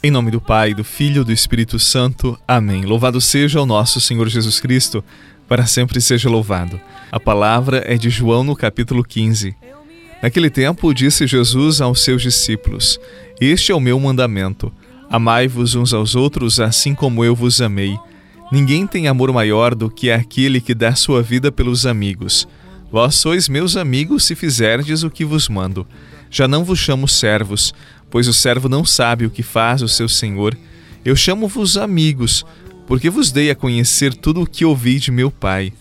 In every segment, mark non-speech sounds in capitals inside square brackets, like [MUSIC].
Em nome do Pai, do Filho e do Espírito Santo. Amém. Louvado seja o nosso Senhor Jesus Cristo, para sempre seja louvado. A palavra é de João no capítulo 15. Naquele tempo, disse Jesus aos seus discípulos: Este é o meu mandamento. Amai-vos uns aos outros, assim como eu vos amei. Ninguém tem amor maior do que aquele que dá sua vida pelos amigos. Vós sois meus amigos se fizerdes o que vos mando. Já não vos chamo servos, pois o servo não sabe o que faz o seu senhor. Eu chamo-vos amigos, porque vos dei a conhecer tudo o que ouvi de meu Pai.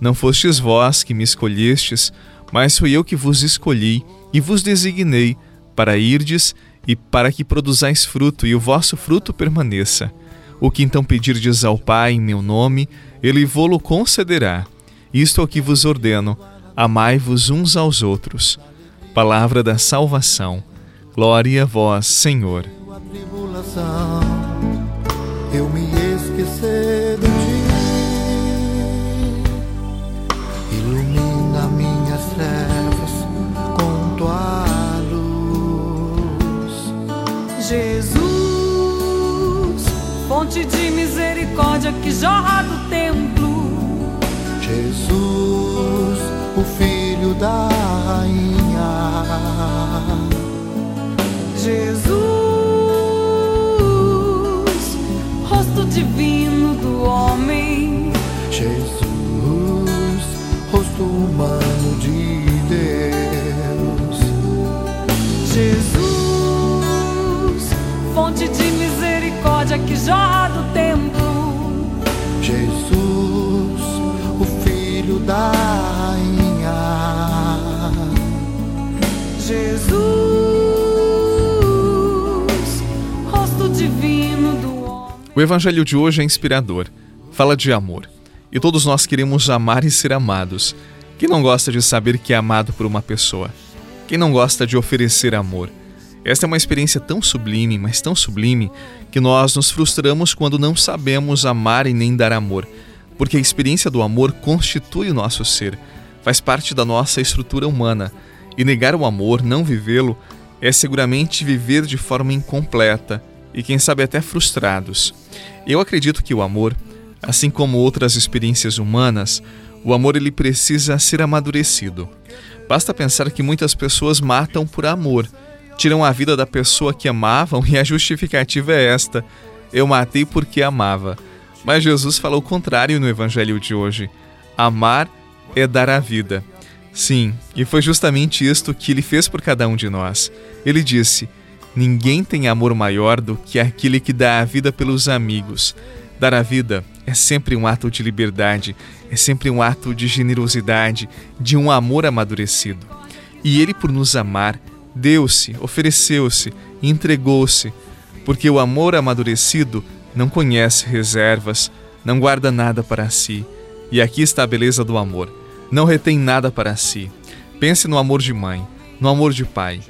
Não fostes vós que me escolhestes, mas fui eu que vos escolhi e vos designei para irdes e para que produzais fruto e o vosso fruto permaneça o que então pedirdes ao Pai em meu nome, ele vô-lo concederá. Isto é o que vos ordeno: amai-vos uns aos outros. Palavra da salvação. Glória a vós, Senhor. Eu me esquecer de ti. Ilumina minhas trevas com tua luz. Jesus fonte de misericórdia que jorra do templo. Jesus, o filho da rainha. Jesus, rosto divino do homem. Jesus, rosto humano de Deus. Jesus, fonte de misericórdia que jorra do templo. Jesus, o filho da O evangelho de hoje é inspirador. Fala de amor. E todos nós queremos amar e ser amados. Quem não gosta de saber que é amado por uma pessoa? Quem não gosta de oferecer amor? Esta é uma experiência tão sublime, mas tão sublime, que nós nos frustramos quando não sabemos amar e nem dar amor, porque a experiência do amor constitui o nosso ser, faz parte da nossa estrutura humana, e negar o amor, não vivê-lo, é seguramente viver de forma incompleta e, quem sabe, até frustrados. Eu acredito que o amor, assim como outras experiências humanas, o amor ele precisa ser amadurecido. Basta pensar que muitas pessoas matam por amor tiram a vida da pessoa que amavam [LAUGHS] e a justificativa é esta: eu matei porque amava. Mas Jesus falou o contrário no evangelho de hoje: amar é dar a vida. Sim, e foi justamente isto que ele fez por cada um de nós. Ele disse: Ninguém tem amor maior do que aquele que dá a vida pelos amigos. Dar a vida é sempre um ato de liberdade, é sempre um ato de generosidade, de um amor amadurecido. E ele, por nos amar, deu-se, ofereceu-se, entregou-se, porque o amor amadurecido não conhece reservas, não guarda nada para si. E aqui está a beleza do amor. Não retém nada para si. Pense no amor de mãe, no amor de pai.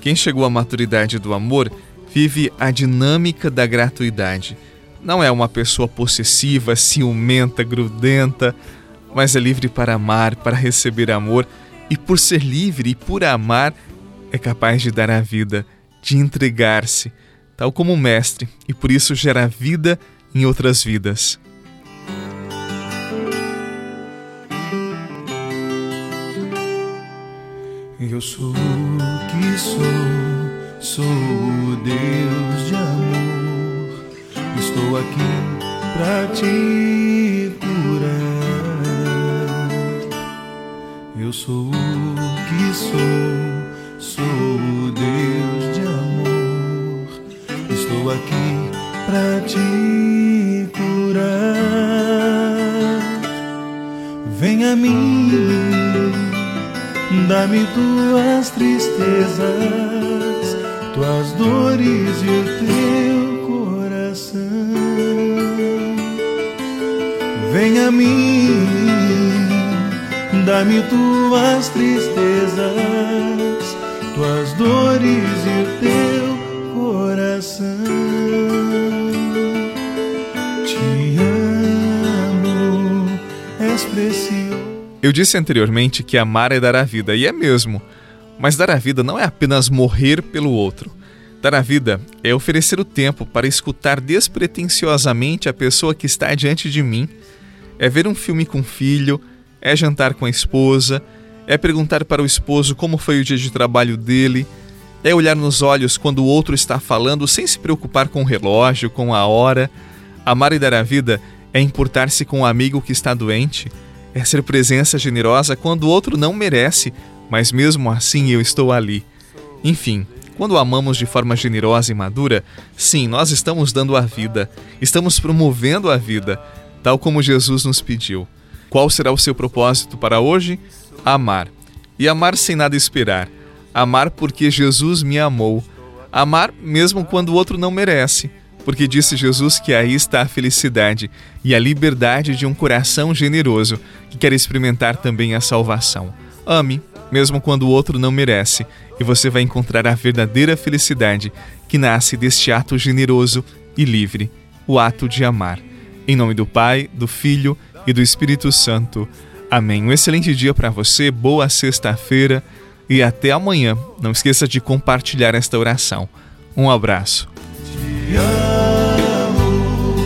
Quem chegou à maturidade do amor vive a dinâmica da gratuidade. Não é uma pessoa possessiva, ciumenta, grudenta, mas é livre para amar, para receber amor, e por ser livre e por amar, é capaz de dar a vida, de entregar-se, tal como o Mestre, e por isso gera vida em outras vidas. Eu sou sou, sou o Deus de amor. Estou aqui para te curar. Eu sou o que sou Sou o Deus de amor, estou aqui para te curar. Vem a mim, Dá-me tuas tristezas, tuas dores e o teu coração. Vem a mim, dá-me tuas tristezas, tuas dores e o teu coração. Eu disse anteriormente que amar é dar a vida, e é mesmo. Mas dar a vida não é apenas morrer pelo outro. Dar a vida é oferecer o tempo para escutar despretensiosamente a pessoa que está diante de mim, é ver um filme com o filho, é jantar com a esposa, é perguntar para o esposo como foi o dia de trabalho dele, é olhar nos olhos quando o outro está falando sem se preocupar com o relógio, com a hora. Amar e dar a vida é importar-se com o amigo que está doente, é ser presença generosa quando o outro não merece, mas mesmo assim eu estou ali. Enfim, quando amamos de forma generosa e madura, sim, nós estamos dando a vida, estamos promovendo a vida, tal como Jesus nos pediu. Qual será o seu propósito para hoje? Amar. E amar sem nada esperar. Amar porque Jesus me amou. Amar mesmo quando o outro não merece. Porque disse Jesus que aí está a felicidade e a liberdade de um coração generoso que quer experimentar também a salvação. Ame, mesmo quando o outro não merece, e você vai encontrar a verdadeira felicidade que nasce deste ato generoso e livre, o ato de amar. Em nome do Pai, do Filho e do Espírito Santo. Amém. Um excelente dia para você, boa sexta-feira e até amanhã. Não esqueça de compartilhar esta oração. Um abraço. Te amo,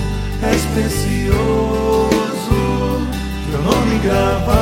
és precioso, teu nome gravado